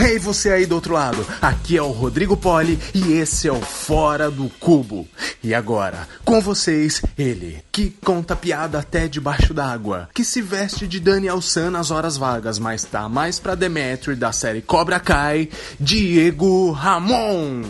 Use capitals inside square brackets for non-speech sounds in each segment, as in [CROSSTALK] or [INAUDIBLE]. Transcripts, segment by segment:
Hey você aí do outro lado, aqui é o Rodrigo Poli e esse é o Fora do Cubo. E agora, com vocês, ele, que conta piada até debaixo d'água, que se veste de Daniel San nas horas vagas, mas tá mais pra Demetri da série Cobra Kai, Diego Ramon.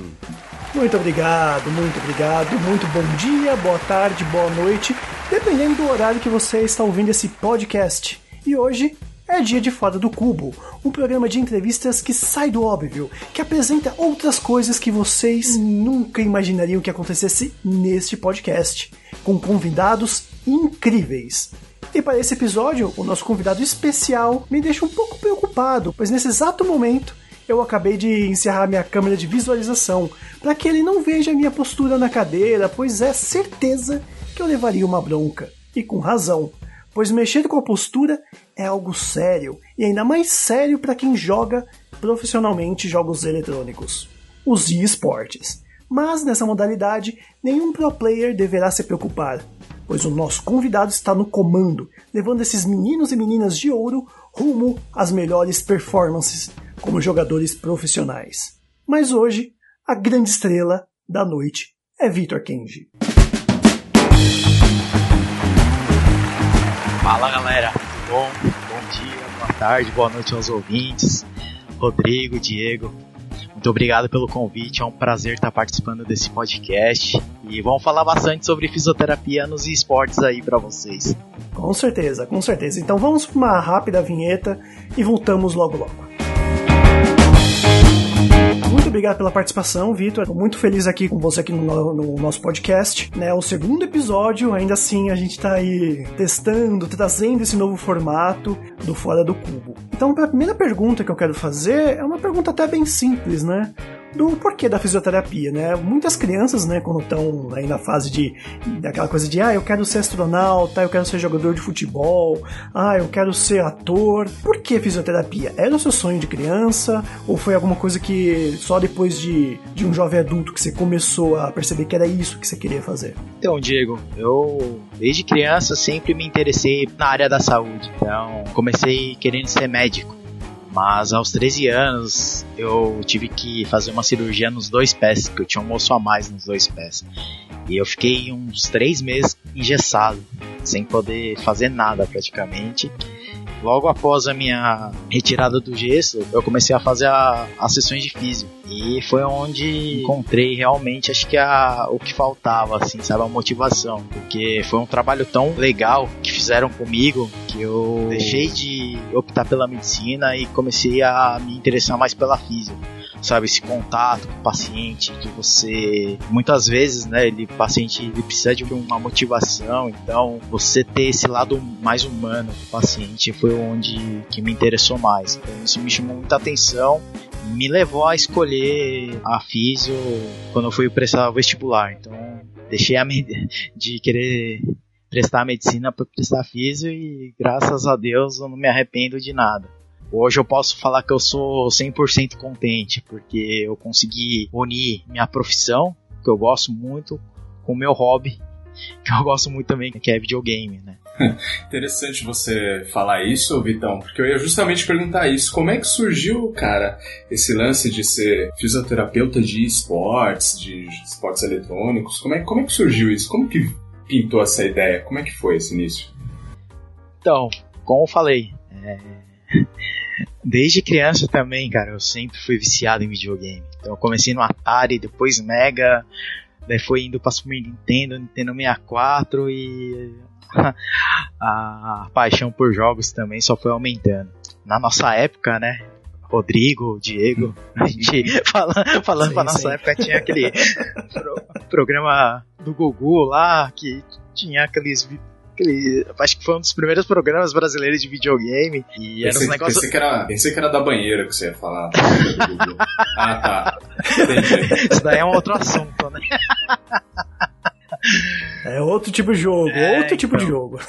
Muito obrigado, muito obrigado, muito bom dia, boa tarde, boa noite, dependendo do horário que você está ouvindo esse podcast. E hoje é dia de Fora do Cubo, um programa de entrevistas que sai do óbvio, que apresenta outras coisas que vocês nunca imaginariam que acontecesse neste podcast, com convidados incríveis. E para esse episódio, o nosso convidado especial me deixa um pouco preocupado, pois nesse exato momento eu acabei de encerrar minha câmera de visualização para que ele não veja minha postura na cadeira, pois é certeza que eu levaria uma bronca. E com razão, pois mexer com a postura é algo sério, e ainda mais sério para quem joga profissionalmente jogos eletrônicos, os esportes. Mas nessa modalidade, nenhum pro player deverá se preocupar, pois o nosso convidado está no comando, levando esses meninos e meninas de ouro rumo às melhores performances como jogadores profissionais. Mas hoje, a grande estrela da noite é Victor Kenji. Fala galera, tudo bom? Bom dia, boa tarde, boa noite aos ouvintes. Rodrigo, Diego, muito obrigado pelo convite, é um prazer estar participando desse podcast e vamos falar bastante sobre fisioterapia nos esportes aí para vocês. Com certeza, com certeza. Então vamos para uma rápida vinheta e voltamos logo logo. Muito obrigado pela participação, Vitor. Estou muito feliz aqui com você aqui no, no, nosso podcast. Né? O segundo episódio, ainda assim, a gente está aí testando, trazendo esse novo formato do Fora do Cubo. Então, a primeira pergunta que eu quero fazer é uma pergunta até bem simples, né? Do porquê da fisioterapia, né? Muitas crianças, né, quando estão aí na fase de daquela coisa de ah, eu quero ser astronauta, eu quero ser jogador de futebol, ah, eu quero ser ator. Por que fisioterapia? Era o seu sonho de criança ou foi alguma coisa que só depois de, de um jovem adulto que você começou a perceber que era isso que você queria fazer? Então, Diego, eu desde criança sempre me interessei na área da saúde. Então, comecei querendo ser médico. Mas aos 13 anos eu tive que fazer uma cirurgia nos dois pés, porque eu tinha um osso a mais nos dois pés. E eu fiquei uns três meses engessado, sem poder fazer nada praticamente. Logo após a minha retirada do gesso, eu comecei a fazer a, as sessões de físico. E foi onde encontrei realmente, acho que a, o que faltava, assim, sabe? A motivação. Porque foi um trabalho tão legal que fizeram comigo que eu deixei de optar pela medicina e comecei a me interessar mais pela física sabe, esse contato com o paciente, que você muitas vezes, né, ele paciente ele precisa de uma motivação, então você ter esse lado mais humano do paciente foi onde que me interessou mais. Então isso me chamou muita atenção me levou a escolher a físio quando eu fui prestar vestibular. Então, deixei de querer prestar medicina para prestar físio e graças a Deus eu não me arrependo de nada. Hoje eu posso falar que eu sou 100% contente, porque eu consegui unir minha profissão, que eu gosto muito, com o meu hobby, [LAUGHS] que eu gosto muito também, que é videogame, né? [LAUGHS] Interessante você falar isso, Vitão, porque eu ia justamente perguntar isso. Como é que surgiu, cara, esse lance de ser fisioterapeuta de esportes, de esportes eletrônicos? Como é, como é que surgiu isso? Como que pintou essa ideia? Como é que foi esse início? Então, como eu falei, é... Desde criança também, cara, eu sempre fui viciado em videogame. Então eu comecei no Atari, depois Mega, daí foi indo pra Super Nintendo, Nintendo 64 e [LAUGHS] a paixão por jogos também só foi aumentando. Na nossa época, né, Rodrigo, Diego, a gente [LAUGHS] fala, falando sim, pra nossa sim. época tinha aquele pro, programa do Gugu lá que tinha aqueles aquele, acho que foi um dos primeiros programas brasileiros de videogame. E era pensei, um negócio... pensei, que era, [LAUGHS] pensei que era da banheira que você ia falar. [LAUGHS] ah, tá. Entendi. Isso daí é um outro assunto, né? É outro tipo de jogo, é, outro tipo de então. jogo.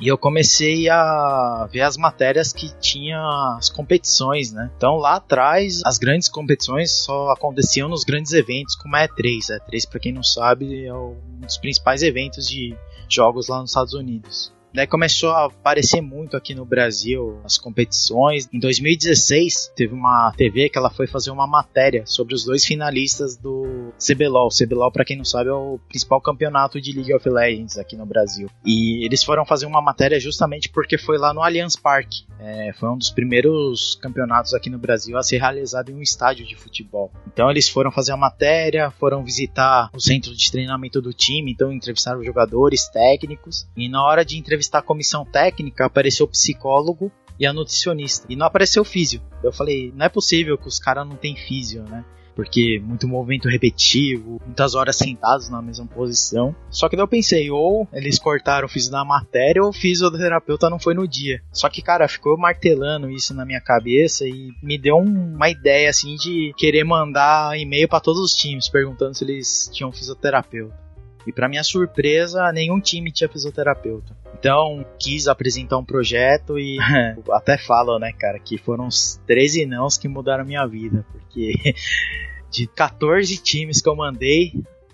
E eu comecei a ver as matérias que tinha as competições, né? Então lá atrás, as grandes competições só aconteciam nos grandes eventos, como a E3. A E3, para quem não sabe, é um dos principais eventos de jogos lá nos Estados Unidos. Daí começou a aparecer muito aqui no Brasil as competições. Em 2016, teve uma TV que ela foi fazer uma matéria sobre os dois finalistas do CBLOL. CBLOL, para quem não sabe, é o principal campeonato de League of Legends aqui no Brasil. E eles foram fazer uma matéria justamente porque foi lá no Allianz Parque. É, foi um dos primeiros campeonatos aqui no Brasil a ser realizado em um estádio de futebol. Então eles foram fazer a matéria, foram visitar o centro de treinamento do time, então entrevistaram jogadores, técnicos. E na hora de entrevistar a comissão técnica, apareceu o psicólogo e a nutricionista. E não apareceu o físio. Eu falei, não é possível que os caras não tem físio, né? porque muito movimento repetitivo, muitas horas sentados na mesma posição. Só que daí eu pensei, ou eles cortaram o físio da matéria, ou o fisioterapeuta não foi no dia. Só que, cara, ficou martelando isso na minha cabeça e me deu uma ideia, assim, de querer mandar e-mail para todos os times, perguntando se eles tinham fisioterapeuta. E para minha surpresa, nenhum time tinha fisioterapeuta. Então, quis apresentar um projeto e [LAUGHS] até falo, né, cara, que foram os 13 nãos que mudaram a minha vida, porque [LAUGHS] de 14 times que eu mandei,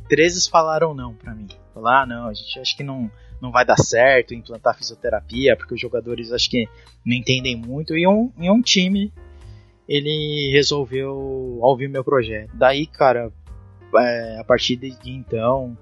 13 falaram não para mim. Falaram, ah, não, a gente acha que não, não vai dar certo implantar fisioterapia, porque os jogadores acho que não entendem muito. E um, e um time, ele resolveu ouvir meu projeto. Daí, cara, é, a partir de então,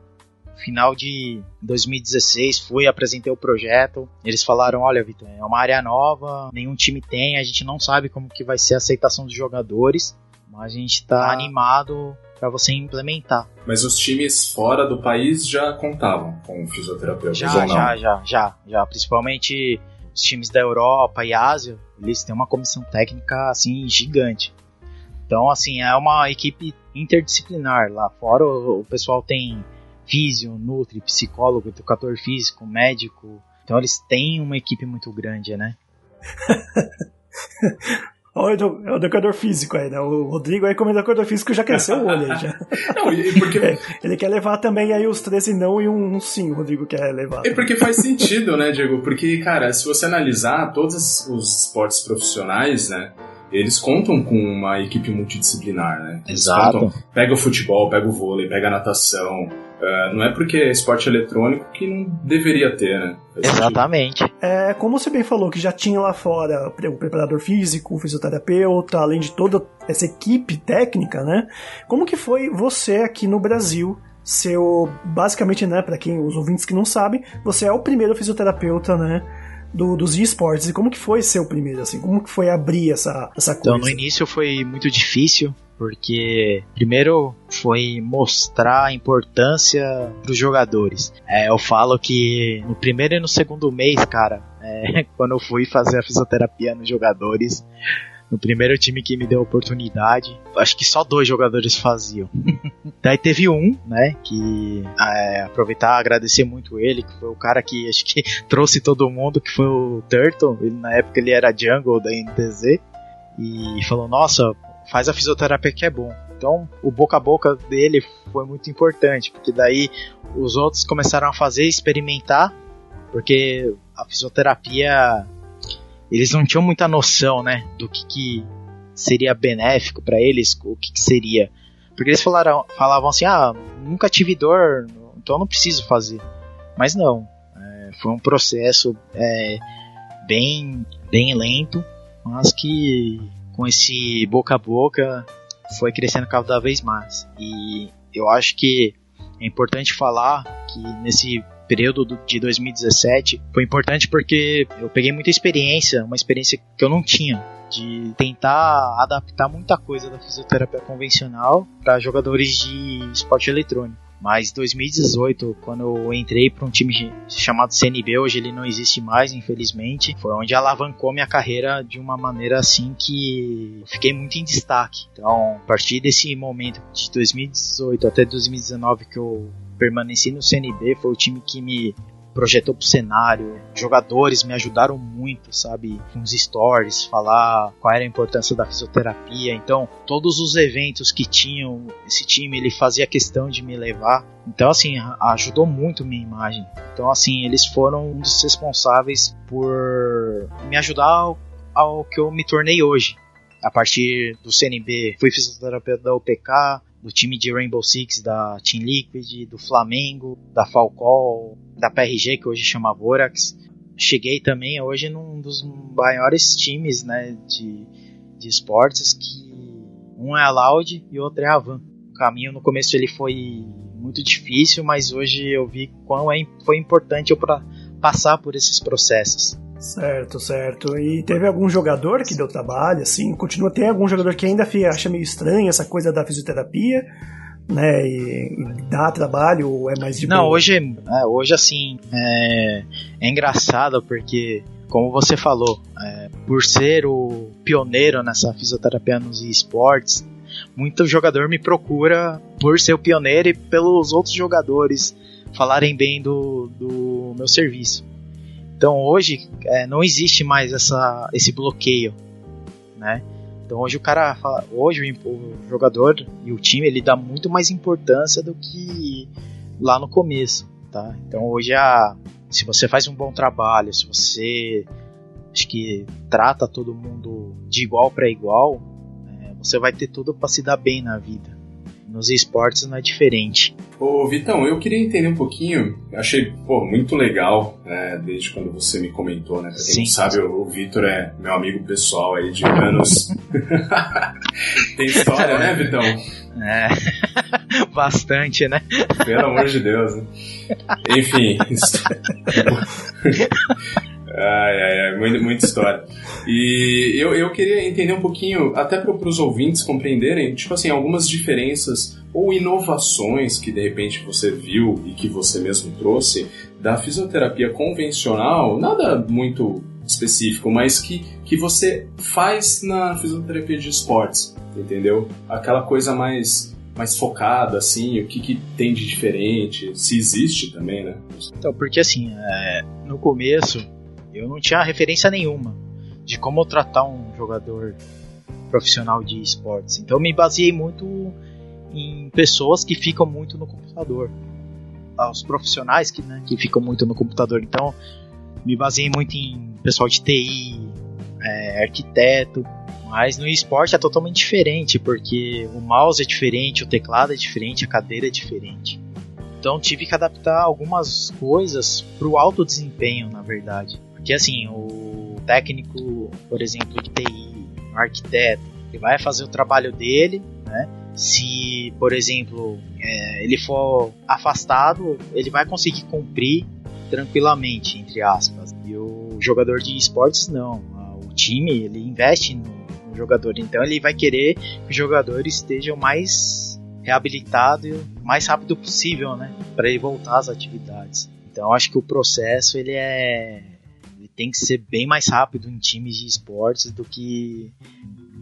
final de 2016 fui, apresentei o projeto. Eles falaram: olha, Vitor, é uma área nova, nenhum time tem, a gente não sabe como que vai ser a aceitação dos jogadores. Mas a gente está ah. animado para você implementar. Mas os times fora do país já contavam com fisioterapeutas já, ou não? Já, já, já, já. Principalmente os times da Europa e Ásia, eles têm uma comissão técnica assim gigante. Então, assim, é uma equipe interdisciplinar. Lá fora o, o pessoal tem físio, nutri, psicólogo, educador físico, médico. Então eles têm uma equipe muito grande, né? [LAUGHS] Olha, é o educador físico aí, né? O Rodrigo aí como educador físico já cresceu o olho aí já. [LAUGHS] Não, porque... [LAUGHS] É, ele quer levar também aí os 13 não e um sim, o Rodrigo quer levar. É porque faz sentido, né, Diego? Porque, cara, se você analisar todos os esportes profissionais, né? Eles contam com uma equipe multidisciplinar, né? Eles Exato. Contam, pega o futebol, pega o vôlei, pega a natação, Uh, não é porque é esporte eletrônico que não deveria ter, né? Exatamente. É, como você bem falou, que já tinha lá fora o preparador físico, o fisioterapeuta, além de toda essa equipe técnica, né? Como que foi você aqui no Brasil seu basicamente, né, para quem os ouvintes que não sabem, você é o primeiro fisioterapeuta, né, do, dos esportes. E como que foi ser o primeiro assim? Como que foi abrir essa essa coisa? Então, no início foi muito difícil, porque primeiro foi mostrar a importância para os jogadores. É, eu falo que no primeiro e no segundo mês, cara, é, [LAUGHS] quando eu fui fazer a fisioterapia nos jogadores, no primeiro time que me deu oportunidade, acho que só dois jogadores faziam. [LAUGHS] Daí teve um, né, que é, aproveitar agradecer muito ele, que foi o cara que [LAUGHS] acho que trouxe todo mundo, que foi o Turtle. Ele, na época ele era jungle da NTZ e falou: Nossa, faz a fisioterapia que é bom. Então, o boca a boca dele foi muito importante, porque daí os outros começaram a fazer, experimentar, porque a fisioterapia eles não tinham muita noção, né, do que, que seria benéfico para eles, o que, que, seria. Porque eles falaram, falavam assim: "Ah, nunca tive dor, então não preciso fazer". Mas não, é, foi um processo é, bem bem lento, mas que com esse boca a boca foi crescendo cada vez mais. E eu acho que é importante falar que nesse período de 2017 foi importante porque eu peguei muita experiência, uma experiência que eu não tinha de tentar adaptar muita coisa da fisioterapia convencional para jogadores de esporte eletrônico. Mas 2018, quando eu entrei para um time chamado CNB, hoje ele não existe mais, infelizmente, foi onde alavancou minha carreira de uma maneira assim que eu fiquei muito em destaque. Então, a partir desse momento de 2018 até 2019 que eu permaneci no CNB, foi o time que me projetou pro cenário, jogadores me ajudaram muito, sabe, com os stories, falar qual era a importância da fisioterapia. Então, todos os eventos que tinham, esse time ele fazia questão de me levar. Então, assim, ajudou muito minha imagem. Então, assim, eles foram um dos responsáveis por me ajudar ao, ao que eu me tornei hoje. A partir do CNB, fui fisioterapeuta da UPK, do time de Rainbow Six, da Team Liquid, do Flamengo, da Falcol, da PRG, que hoje chama Vorax. cheguei também hoje num dos maiores times né, de, de esportes que um é a Loud e o outro é a Van. O caminho no começo ele foi muito difícil, mas hoje eu vi quão é, foi importante eu pra passar por esses processos. Certo, certo. E teve algum jogador que deu trabalho, assim? Continua tem algum jogador que ainda acha meio estranho essa coisa da fisioterapia, né? E, e dá trabalho ou é mais de Não, boa? hoje, é, hoje assim é, é engraçado porque como você falou, é, por ser o pioneiro nessa fisioterapia nos esportes, muito jogador me procura por ser o pioneiro e pelos outros jogadores falarem bem do, do meu serviço. Então hoje é, não existe mais essa, esse bloqueio, né? Então hoje o cara fala, hoje o jogador e o time ele dá muito mais importância do que lá no começo, tá? Então hoje a, se você faz um bom trabalho, se você acho que trata todo mundo de igual para igual, é, você vai ter tudo para se dar bem na vida nos esportes não é diferente. Ô, Vitão, eu queria entender um pouquinho, achei pô, muito legal, né, desde quando você me comentou, né? Pra quem Sim. não sabe, o, o Vitor é meu amigo pessoal aí de anos. [LAUGHS] Tem história, né, Vitão? É, [LAUGHS] bastante, né? Pelo amor de Deus. Né? Enfim. [LAUGHS] Ai, ai, ai, muita, muita história. E eu, eu queria entender um pouquinho, até para os ouvintes compreenderem, tipo assim, algumas diferenças ou inovações que de repente você viu e que você mesmo trouxe da fisioterapia convencional, nada muito específico, mas que, que você faz na fisioterapia de esportes, entendeu? Aquela coisa mais mais focada, assim, o que, que tem de diferente, se existe também, né? Então, porque assim, é, no começo eu não tinha referência nenhuma de como tratar um jogador profissional de esportes. Então me baseei muito em pessoas que ficam muito no computador. Os profissionais que, né, que ficam muito no computador. Então me baseei muito em pessoal de TI, é, arquiteto. Mas no esporte é totalmente diferente, porque o mouse é diferente, o teclado é diferente, a cadeira é diferente. Então tive que adaptar algumas coisas para o alto desempenho, na verdade. Porque assim, o técnico, por exemplo, de TI, o arquiteto, ele vai fazer o trabalho dele, né? Se, por exemplo, é, ele for afastado, ele vai conseguir cumprir tranquilamente, entre aspas. E o jogador de esportes não. O time ele investe no, no jogador, então ele vai querer que o jogador esteja o mais reabilitado e o mais rápido possível, né, para ele voltar às atividades. Então acho que o processo ele é tem que ser bem mais rápido em times de esportes do que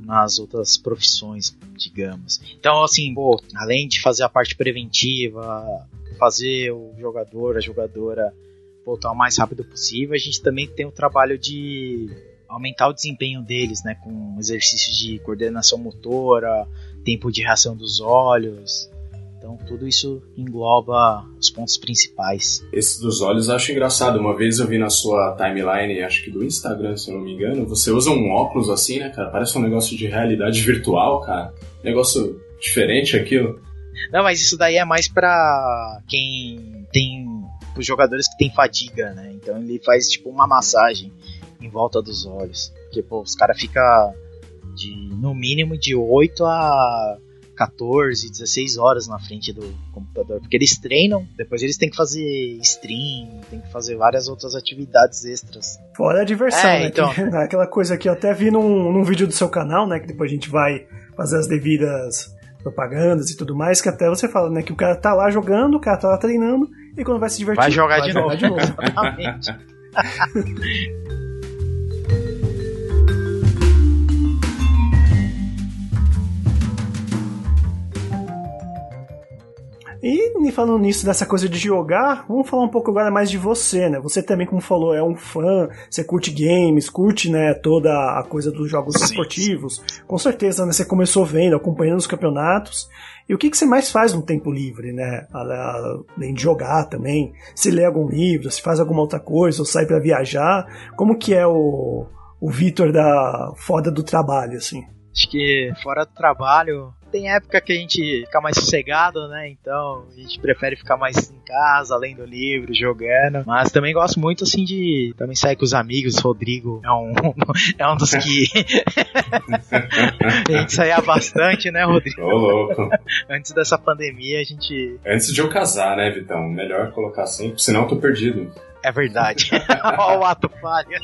nas outras profissões, digamos. Então, assim, pô, além de fazer a parte preventiva, fazer o jogador, a jogadora voltar o mais rápido possível, a gente também tem o trabalho de aumentar o desempenho deles, né, com exercícios de coordenação motora, tempo de reação dos olhos, então tudo isso engloba os pontos principais. Esse dos olhos eu acho engraçado. Uma vez eu vi na sua timeline, acho que do Instagram, se eu não me engano, você usa um óculos assim, né, cara? Parece um negócio de realidade virtual, cara. Negócio diferente aquilo. Não, mas isso daí é mais pra quem tem. os jogadores que tem fadiga, né? Então ele faz tipo uma massagem em volta dos olhos. Porque, pô, os caras ficam de no mínimo de 8 a 14, 16 horas na frente do computador, porque eles treinam, depois eles têm que fazer stream, tem que fazer várias outras atividades extras. Fora a diversão, é, né? Então... Que, [LAUGHS] aquela coisa que eu até vi num, num vídeo do seu canal, né? Que depois a gente vai fazer as devidas propagandas e tudo mais, que até você fala, né? Que o cara tá lá jogando, o cara tá lá treinando, e quando vai se divertir, vai jogar, vai de, jogar novo. de novo. [LAUGHS] [LAUGHS] E falando nisso, dessa coisa de jogar, vamos falar um pouco agora mais de você, né? Você também, como falou, é um fã, você curte games, curte, né, toda a coisa dos jogos Sim. esportivos. Com certeza, né, você começou vendo, acompanhando os campeonatos. E o que, que você mais faz no tempo livre, né? Além de jogar também. Se lê algum livro, se faz alguma outra coisa, ou sai para viajar. Como que é o, o Vitor da foda do trabalho, assim? Acho que fora do trabalho, tem época que a gente fica mais sossegado, né? Então a gente prefere ficar mais em casa, lendo livro, jogando. Mas também gosto muito assim de também sair com os amigos. Rodrigo é um, [LAUGHS] é um dos que a gente saía bastante, né, Rodrigo? Ô, louco. Antes dessa pandemia a gente. Antes de eu casar, né, Vitão? Melhor colocar assim, senão eu tô perdido. É verdade. [LAUGHS] Olha o ato falha.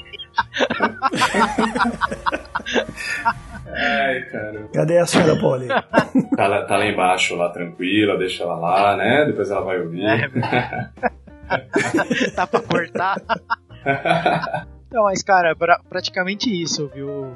Ai, cara. Cadê a senhora Polly? Tá lá, tá lá embaixo, lá tranquila, deixa ela lá, né? Depois ela vai ouvir. É, [LAUGHS] Dá pra cortar. [LAUGHS] Não, mas cara, pra, praticamente isso, viu,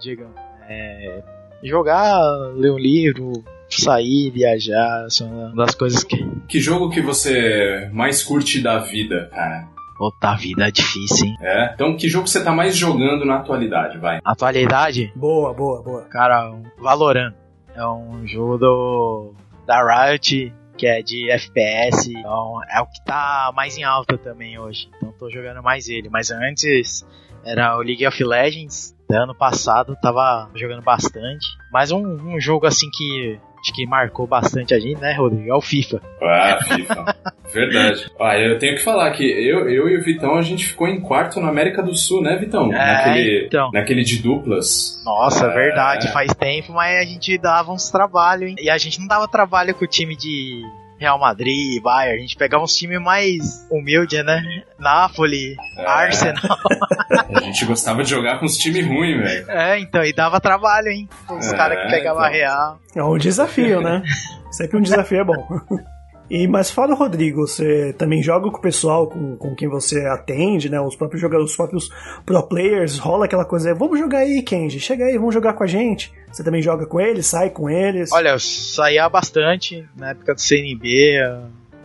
Diego? É, jogar, ler um livro, sair, viajar, são uma das coisas que. que jogo que você mais curte da vida, cara? Puta, a vida é difícil, hein? É? Então, que jogo você tá mais jogando na atualidade, vai? Atualidade, Boa, boa, boa. cara, um Valorant. É um jogo do, da Riot, que é de FPS. Então, é o que tá mais em alta também hoje. Então, tô jogando mais ele. Mas antes era o League of Legends. Do ano passado tava jogando bastante. Mas um, um jogo assim que acho que marcou bastante a gente, né, Rodrigo? É o FIFA. Ah, FIFA. Verdade. [LAUGHS] Ah, eu tenho que falar que eu, eu e o Vitão, a gente ficou em quarto na América do Sul, né, Vitão? É, naquele, então. naquele de duplas. Nossa, É. verdade, faz tempo, mas a gente dava uns trabalhos, hein? E a gente não dava trabalho com o time de Real Madrid, Bayern, a gente pegava uns times mais humildes, né? Napoli, É. Arsenal. [LAUGHS] A gente gostava de jogar com os times ruins, velho. É, então, e dava trabalho, hein? Os É, caras que pegavam então. Real. É um desafio, né? Sempre um desafio é bom. [LAUGHS] E, mas fala, Rodrigo, você também joga com o pessoal com, com quem você atende, né? Os próprios jogadores, os próprios pro players, rola aquela coisa, vamos jogar aí, Kenji, chega aí, vamos jogar com a gente. Você também joga com eles, sai com eles. Olha, eu saía bastante na época do CNB.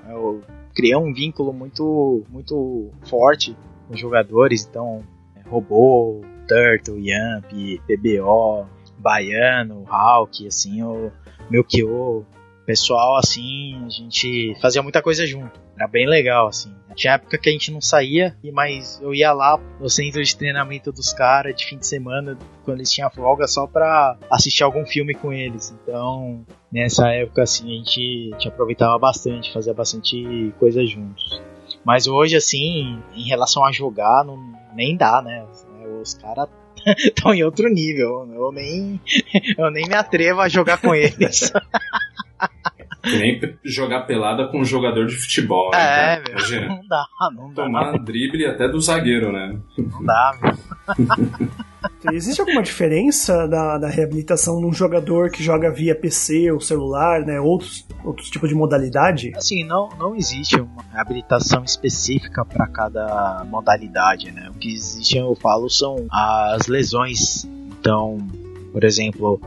Eu criei um vínculo muito, muito forte com os jogadores. Então, é, Robô, Turtle, Yamp, PBO, Baiano, Hulk, assim, o Melchior. Pessoal, assim, a gente fazia muita coisa junto. Era bem legal, assim. Tinha época que a gente não saía, mas eu ia lá no centro de treinamento dos caras de fim de semana, quando eles tinham folga, só pra assistir algum filme com eles. Então, nessa época, assim, a gente, a gente aproveitava bastante, fazia bastante coisa juntos. Mas hoje, assim, em relação a jogar, não, nem dá, né? Os caras [LAUGHS] estão em outro nível. Eu nem, [LAUGHS] eu nem me atrevo a jogar com eles. [LAUGHS] Que nem jogar pelada com um jogador de futebol, né? É, cara? meu. Imagina. Não dá, não dá. Tomar drible até do zagueiro, né? Não dá, meu. [LAUGHS] Existe alguma diferença da, da reabilitação num jogador que joga via PC ou celular, né? Outros, outros tipos de modalidade? Assim, não, não existe uma habilitação específica para cada modalidade, né? O que existe, eu falo, são as lesões. Então, por exemplo,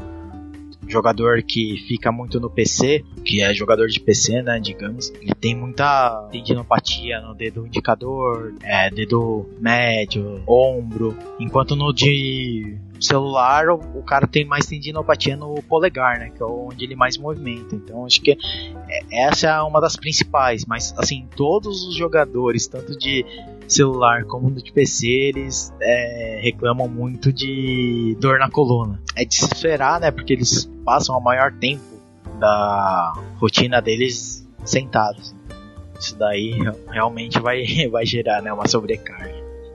jogador que fica muito no PC, que é jogador de PC, né, digamos, ele tem muita tendinopatia no dedo indicador, é, dedo médio, ombro, enquanto no de celular o, cara tem mais tendinopatia no polegar, né, que é onde ele mais movimenta. Então acho que é- essa é uma das principais, mas assim, todos os jogadores, tanto de celular como de PC, eles é, reclamam muito de dor na coluna. É de se esperar, né? Porque eles passam o maior tempo da rotina deles sentados. Isso daí re- realmente vai, [LAUGHS] vai gerar né, uma sobrecarga.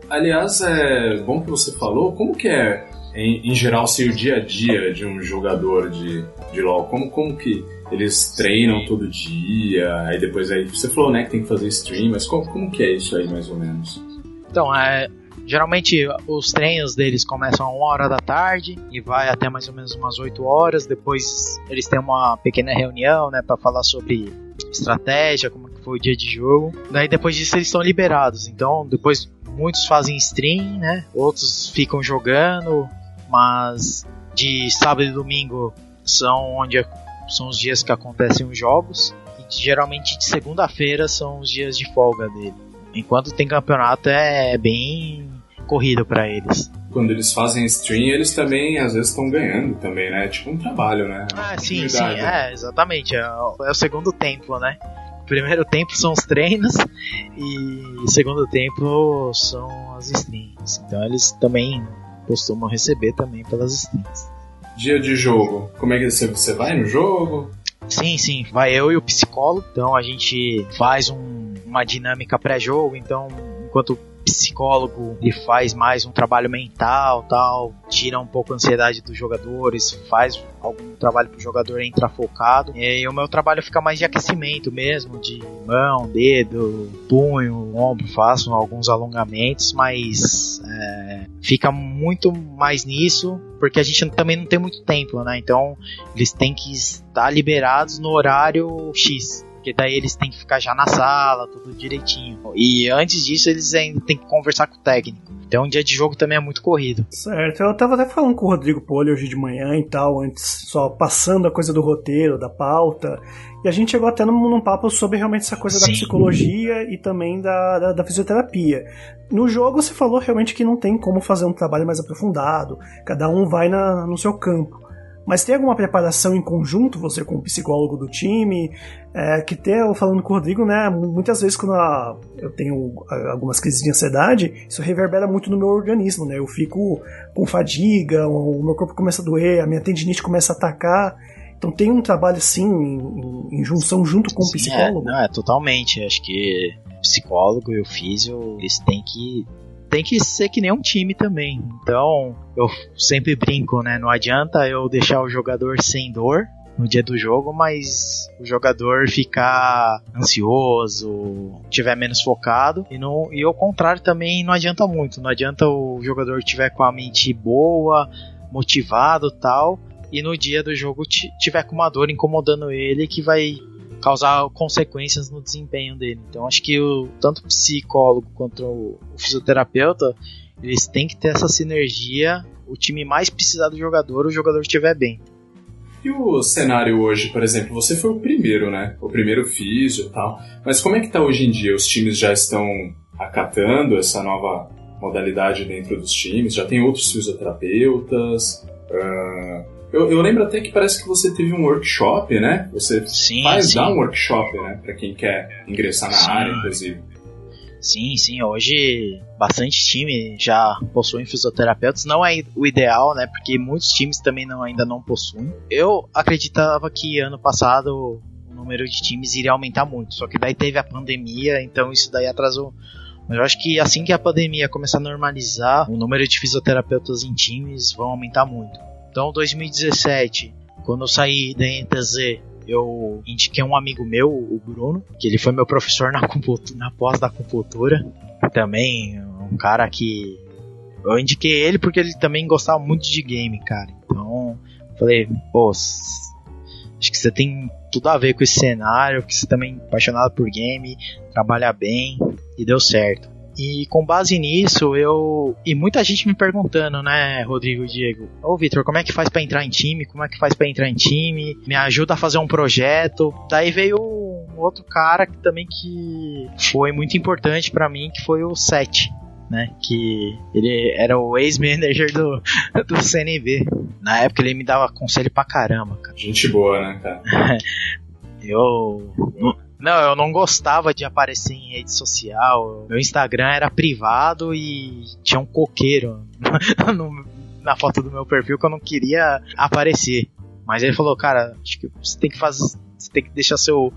Aliás, é bom que você falou, como que é, em, em geral, o dia a dia de um jogador de, de LoL? Como, como que eles treinam todo dia, aí depois aí, você falou, né, que tem que fazer stream, mas como, como que é isso aí, mais ou menos? Então, é, geralmente os treinos deles começam a uma hora da tarde e vai até mais ou menos umas 8 horas. Depois eles têm uma pequena reunião, né, para falar sobre estratégia, como que foi o dia de jogo. Daí depois disso eles estão liberados. Então, depois muitos fazem stream, né? Outros ficam jogando, mas de sábado e domingo são onde são os dias que acontecem os jogos. E geralmente de segunda-feira são os dias de folga dele. Enquanto tem campeonato é bem corrido pra eles. Quando eles fazem stream, eles também, às vezes, estão ganhando também, né? É tipo um trabalho, né? Ah, Uma sim, sim, é, exatamente. É, o- é o segundo tempo, né? O primeiro tempo são os treinos e o segundo tempo são as streams. Então eles também costumam receber também pelas streams. dia de jogo, como é que você, você vai no jogo? Sim, sim. Vai eu e o psicólogo. Então a gente faz um, uma dinâmica pré-jogo. Então, enquanto psicólogo ele faz mais um trabalho mental, tal, tira um pouco a ansiedade dos jogadores, faz algum trabalho para o jogador entrar focado. E o meu trabalho fica mais de aquecimento mesmo, de mão, dedo, punho, ombro, faço alguns alongamentos, mas é, fica muito mais nisso porque a gente também não tem muito tempo, né? Então eles têm que estar liberados no horário X. Porque daí eles têm que ficar já na sala, tudo direitinho. E antes disso, eles ainda têm que conversar com o técnico. Então, um dia de jogo também é muito corrido. Certo, eu tava até falando com o Rodrigo Poli hoje de manhã e tal, antes, só passando a coisa do roteiro, da pauta. E a gente chegou até num, num papo sobre realmente essa coisa Sim. da psicologia e também da, da, da, fisioterapia. No jogo, você falou realmente que não tem como fazer um trabalho mais aprofundado, cada um vai na, no seu campo. Mas tem alguma preparação em conjunto, você com o psicólogo do time? É, que eu falando com o Rodrigo, né? Muitas vezes quando a, eu tenho algumas crises de ansiedade, isso reverbera muito no meu organismo, né? Eu fico com fadiga, o meu corpo começa a doer, a minha tendinite começa a atacar. Então tem um trabalho assim em, em junção junto com Sim, o é. psicólogo. É, não, é totalmente. Acho que o psicólogo e o físio eles têm que tem que ser que nem um time também. Então, eu sempre brinco, né? Não adianta eu deixar o jogador sem dor no dia do jogo, mas o jogador ficar ansioso, tiver menos focado e não e ao contrário também não adianta muito. Não adianta o jogador tiver com a mente boa, motivado, tal, e no dia do jogo tiver com uma dor incomodando ele que vai causar consequências no desempenho dele. Então acho que o, tanto o psicólogo quanto o, o fisioterapeuta eles têm que ter essa sinergia. O time mais precisar do jogador, o jogador estiver bem. E o cenário hoje, por exemplo, você foi o primeiro, né? O primeiro físio e tal. Mas como é que tá hoje em dia? Os times já estão acatando essa nova modalidade dentro dos times? Já tem outros fisioterapeutas? Uh, eu, eu, lembro até que parece que você teve um workshop, né? Você sim, faz, sim. dá um workshop, né? Pra quem quer ingressar na sim. área, inclusive. Sim, sim. Hoje, bastante time já possuem fisioterapeutas. Não é o ideal, né? Porque muitos times também não, ainda não possuem. Eu acreditava que ano passado o número de times iria aumentar muito. Só que daí teve a pandemia, então isso daí atrasou mas eu acho que assim que a pandemia começar a normalizar, o número de fisioterapeutas em times vão aumentar muito. Então, 2017, quando eu saí da NTZ, eu indiquei um amigo meu, o Bruno, que ele foi meu professor na, na pós da acupuntura. Também um cara que eu indiquei ele porque ele também gostava muito de game, cara. Então, falei, pô, acho que você tem tudo a ver com esse cenário, que você também é apaixonado por game, trabalha bem e deu certo. E com base nisso, eu. E muita gente me perguntando, né, Rodrigo e Diego? Ô, Vitor, como é que faz para entrar em time? Como é que faz para entrar em time? Me ajuda a fazer um projeto. Daí veio um outro cara que também que foi muito importante para mim, que foi o Sete. Né, que ele era o ex-manager do, [LAUGHS] do CNB. Na época ele me dava conselho pra caramba, cara. Gente boa, né, cara? [LAUGHS] eu não, eu não gostava de aparecer em rede social. Meu Instagram era privado e tinha um coqueiro [LAUGHS] no, na foto do meu perfil que eu não queria aparecer. Mas ele falou, cara, acho que você tem que fazer. Você tem que deixar seu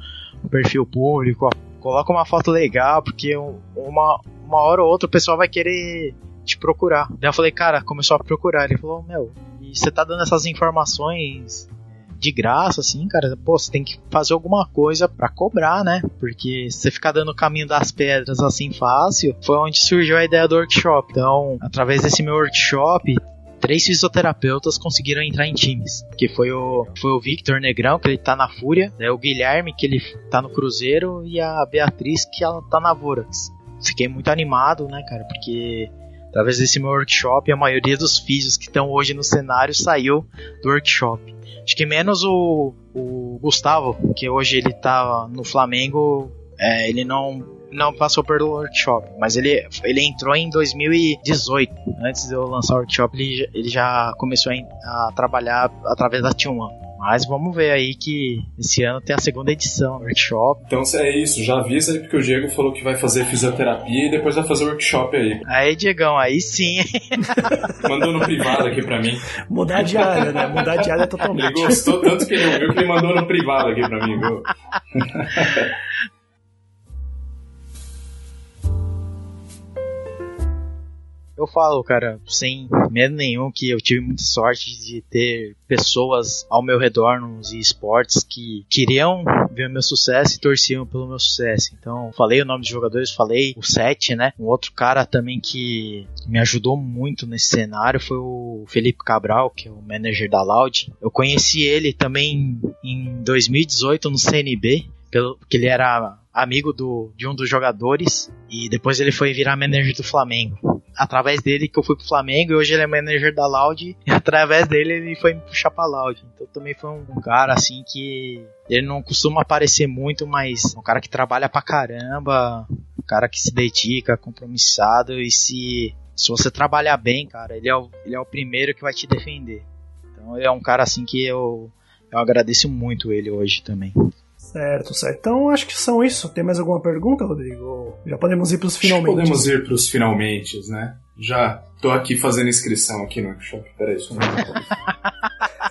perfil público, coloca uma foto legal, porque uma, uma hora ou outra o pessoal vai querer te procurar. Daí eu falei, cara, começou a procurar. Ele falou, meu, e você tá dando essas informações de graça, assim, cara, pô, você tem que fazer alguma coisa para cobrar, né? Porque você ficar dando o caminho das pedras assim fácil, foi onde surgiu a ideia do workshop. Então, através desse meu workshop, três fisioterapeutas conseguiram entrar em times. Que foi o, foi o Victor Negrão, que ele tá na Fúria, né, o Guilherme, que ele tá no Cruzeiro, e a Beatriz, que ela tá na Vorax. Fiquei muito animado, né, cara, porque através desse meu workshop, a maioria dos físios que estão hoje no cenário saiu do workshop. Acho que menos o, o Gustavo, que hoje ele tá no Flamengo, é, ele não, não passou pelo workshop, mas ele, ele entrou em 2018. Antes de eu lançar o workshop, ele, ele já começou a, a trabalhar através da T1. Mas vamos ver aí que esse ano tem a segunda edição do workshop. Então é isso, já avisa aí porque o Diego falou que vai fazer fisioterapia e depois vai fazer workshop aí. Aí, Diegão, aí sim. [LAUGHS] mandou no privado aqui pra mim. Mudar de área, né? Mudar de área totalmente. Ele gostou tanto que ele ouviu que ele mandou no privado aqui pra mim, viu? [LAUGHS] Eu falo, cara, sem medo nenhum, que eu tive muita sorte de ter pessoas ao meu redor nos esportes que queriam ver o meu sucesso e torciam pelo meu sucesso. Então, falei o nome dos jogadores, falei o Sete, né? Um outro cara também que me ajudou muito nesse cenário foi o Felipe Cabral, que é o manager da Loud. Eu conheci ele também em 2018 no CNB, pelo que ele era amigo do, de um dos jogadores e depois ele foi virar manager do Flamengo através dele que eu fui pro Flamengo e hoje ele é manager da Loud e [LAUGHS] através dele ele foi me puxar pra Loud. Então também foi um cara assim que ele não costuma aparecer muito, mas um cara que trabalha pra caramba, um cara que se dedica, compromissado e se se você trabalhar bem, cara, ele é o, ele é o primeiro que vai te defender. Então ele é um cara assim que eu eu agradeço muito ele hoje também. Certo, certo. Então acho que são isso. Tem mais alguma pergunta, Rodrigo? Já podemos ir para os finalmente. Podemos ir para os finalmente, né? Já tô aqui fazendo inscrição aqui no workshop. Peraí, só um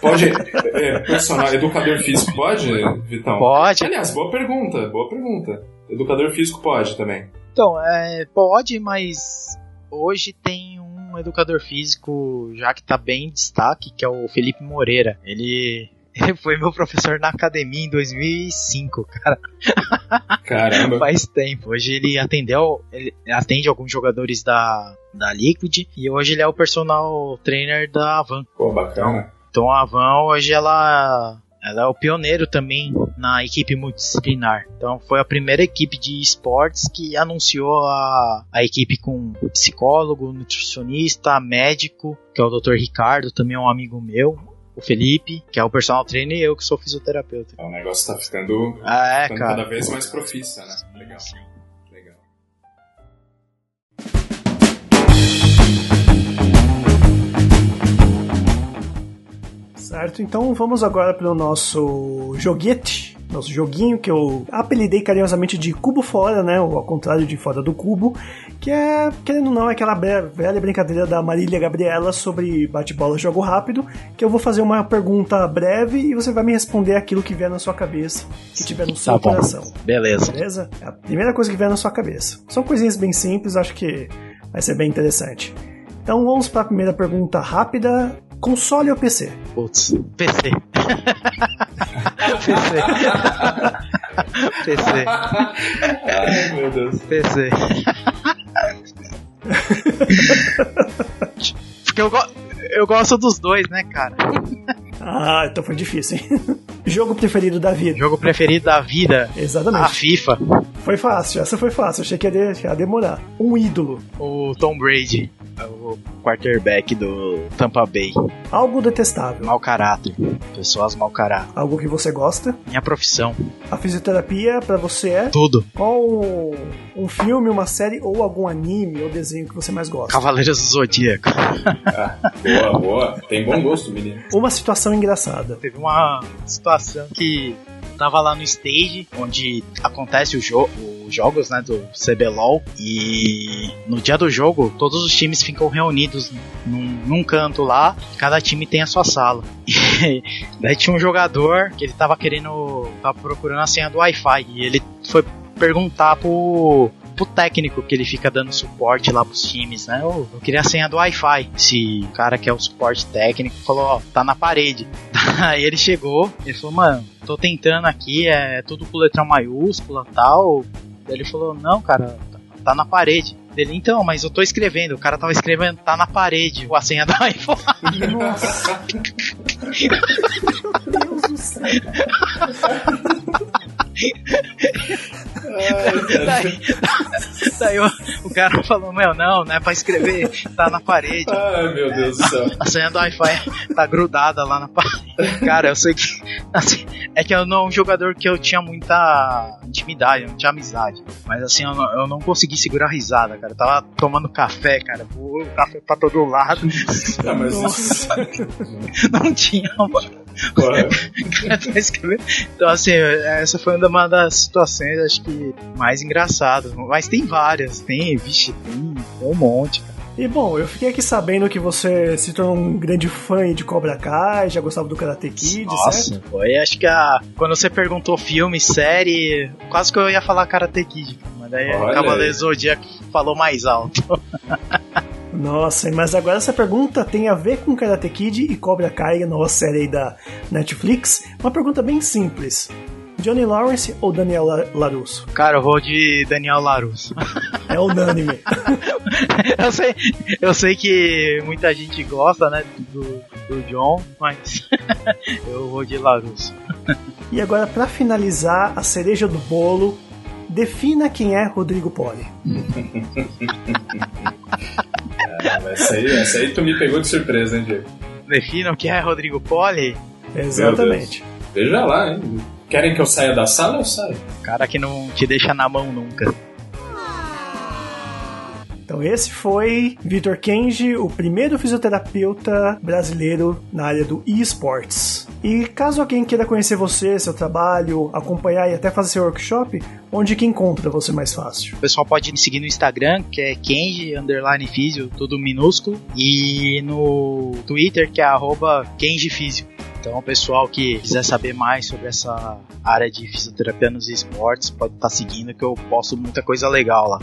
Pode. É, personal, educador físico pode, Vitão? Pode. Aliás, boa pergunta, boa pergunta. Educador físico pode também. Então, é, pode, mas hoje tem um educador físico já que tá bem em destaque, que é o Felipe Moreira. Ele ele [LAUGHS] foi meu professor na academia em 2005, cara. [LAUGHS] Caramba. Faz tempo. Hoje ele atendeu, ele atende alguns jogadores da, da Liquid e hoje ele é o personal trainer da Avan. Pô, bacana. Então a Avan hoje ela ela é o pioneiro também na equipe multidisciplinar. Então foi a primeira equipe de esportes que anunciou a, a equipe com psicólogo, nutricionista, médico, que é o Dr. Ricardo, também é um amigo meu o Felipe, que é o personal trainer, e eu que sou fisioterapeuta. O negócio tá ficando, ah, é, ficando cada vez mais profissa, né? Legal. Legal. Certo, então vamos agora para o nosso joguete nosso joguinho que eu apelidei carinhosamente de Cubo Fora, né? Ou ao contrário de Fora do Cubo, que é, querendo ou não, é aquela velha brincadeira da Marília Gabriela sobre bate-bola jogo rápido, que eu vou fazer uma pergunta breve e você vai me responder aquilo que vier na sua cabeça, que tiver no seu Tá coração. Beleza. Beleza? É a primeira coisa que vier na sua cabeça. São coisinhas bem simples, acho que vai ser bem interessante. Então vamos para a primeira pergunta rápida. Console ou PC? Putz, PC. [LAUGHS] PC. PC. Ai, meu Deus. PC. [LAUGHS] Porque eu, go eu gosto dos dois, né, cara? Ah, então foi difícil, hein? Jogo preferido da vida. Jogo preferido da vida, a Exatamente. FIFA, Foi fácil, essa foi fácil. Achei que ia, de- ia demorar. Um ídolo. o Tom Brady, o quarterback do Tampa Bay. Algo detestável. Mau caráter, pessoas mau caráter. Algo que você gosta. Minha profissão, A fisioterapia pra você é tudo. qual um filme, uma série ou algum anime ou desenho que você mais gosta? Cavaleiros do Zodíaco. [LAUGHS] Boa, boa. Tem bom gosto, menino. Uma situação engraçada. Teve uma situação que tava lá no stage, onde acontece o jo os jogos né, do CBLOL, e no dia do jogo, todos os times ficam reunidos num, num canto lá, cada time tem a sua sala. [LAUGHS] E daí tinha um jogador que ele tava querendo, tava procurando a senha do Wi-Fi, e ele foi perguntar pro, pro técnico que ele fica dando suporte lá pros times, né? Eu, eu queria a senha do Wi-Fi. Esse cara que é o suporte técnico falou, ó, tá na parede. [LAUGHS] Aí ele chegou, ele falou, mano, tô tentando aqui, é tudo com letra maiúscula tal. Daí ele falou, não, cara, tá- tá na parede. Ele, então, mas eu tô escrevendo, o cara tava escrevendo, tá na parede, a senha do iPhone. [LAUGHS] Nossa! [LAUGHS] Meu Deus do céu! Daí [LAUGHS] daí o, o cara falou, meu, não, não é pra escrever, tá na parede. Ai, meu Deus do céu. A senha do Wi-Fi tá grudada lá na parede. Cara, eu sei que. assim, é que eu não um jogador que eu tinha muita intimidade, eu não tinha amizade. Mas assim, eu não, eu não consegui segurar a risada, cara. Eu tava tomando café, cara. Voou o café pra todo lado. Ah, mas isso... [LAUGHS] Não tinha, [LAUGHS] então, assim, essa foi uma das situações, acho que, mais engraçadas. Mas tem várias, tem, vixe, tem, tem um monte, cara. E bom, eu fiquei aqui sabendo que você se tornou um grande fã de Cobra Kai, já gostava do Karate Kid, Nossa, certo? foi, acho que a, quando você perguntou filme, série, quase que eu ia falar Karate Kid, mas daí o Cavaleiro Zodíaco falou mais alto. [LAUGHS] Nossa, mas agora essa pergunta tem a ver com Karate Kid e Cobra Kai, a nova série aí da Netflix. Uma pergunta bem simples. Johnny Lawrence ou Daniel Larusso? Cara, eu vou de Daniel Larusso. É unânime. [LAUGHS] eu, sei, eu sei que muita gente gosta, né, do, do John, mas [LAUGHS] eu vou de Larusso. E agora, para finalizar, a cereja do bolo, defina quem é Rodrigo Poli. [LAUGHS] é, essa, aí, essa aí tu me pegou de surpresa, hein, Diego? Definam quem é Rodrigo Poli? Exatamente. Veja lá, hein? Querem que eu saia da sala? Eu saio. Cara que não te deixa na mão nunca. Então esse foi Vitor Kenji, o primeiro fisioterapeuta brasileiro na área do esports. E caso alguém queira conhecer você, seu trabalho, acompanhar e até fazer seu workshop, onde que encontra você mais fácil? O pessoal pode me seguir no Instagram, que é Kenji underline Físio, tudo minúsculo, e no Twitter, que é arroba Kenji Físio. Então, o pessoal que quiser saber mais sobre essa área de fisioterapia nos esportes, pode estar tá seguindo que eu posto muita coisa legal lá.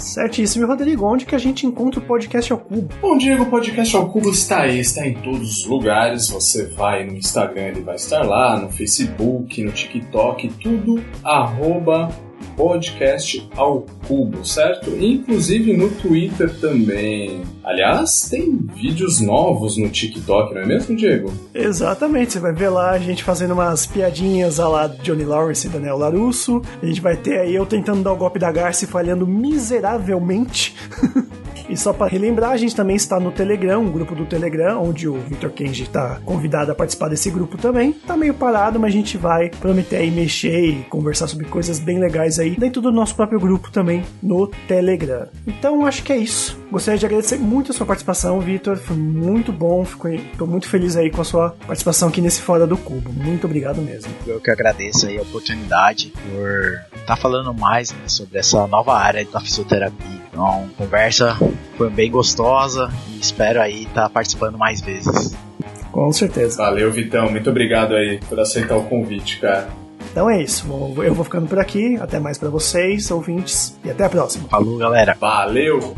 Certíssimo, Rodrigo, onde que a gente encontra o podcast ao cubo? Bom, Diego, o podcast ao cubo está aí, está em todos os lugares. Você vai no Instagram, ele vai estar lá, no Facebook, no TikTok, tudo arroba podcast ao cubo, certo? Inclusive no Twitter também. Aliás, tem vídeos novos no TikTok, não é mesmo, Diego? Exatamente, você vai ver lá a gente fazendo umas piadinhas a lá Johnny Lawrence e Daniel Larusso. A gente vai ter aí eu tentando dar o golpe da garça e falhando miseravelmente. [LAUGHS] E só para relembrar, a gente também está no Telegram, um grupo do Telegram, onde o Victor Kenji está convidado a participar desse grupo também. Tá meio parado, mas a gente vai prometer aí mexer e conversar sobre coisas bem legais aí dentro do nosso próprio grupo também no Telegram. Então acho que é isso. Gostaria de agradecer muito a sua participação, Victor. Foi muito bom. Estou muito feliz aí com a sua participação aqui nesse Fora do Cubo. Muito obrigado mesmo. Eu que agradeço aí a oportunidade por estar tá falando mais né, sobre essa nova área da fisioterapia. Então, conversa foi bem gostosa e espero aí estar tá participando mais vezes. Com certeza. Valeu, Vitão. Muito obrigado aí por aceitar o convite, cara. Então é isso. Eu vou ficando por aqui. Até mais para vocês, ouvintes, e até a próxima. Falou, galera. Valeu!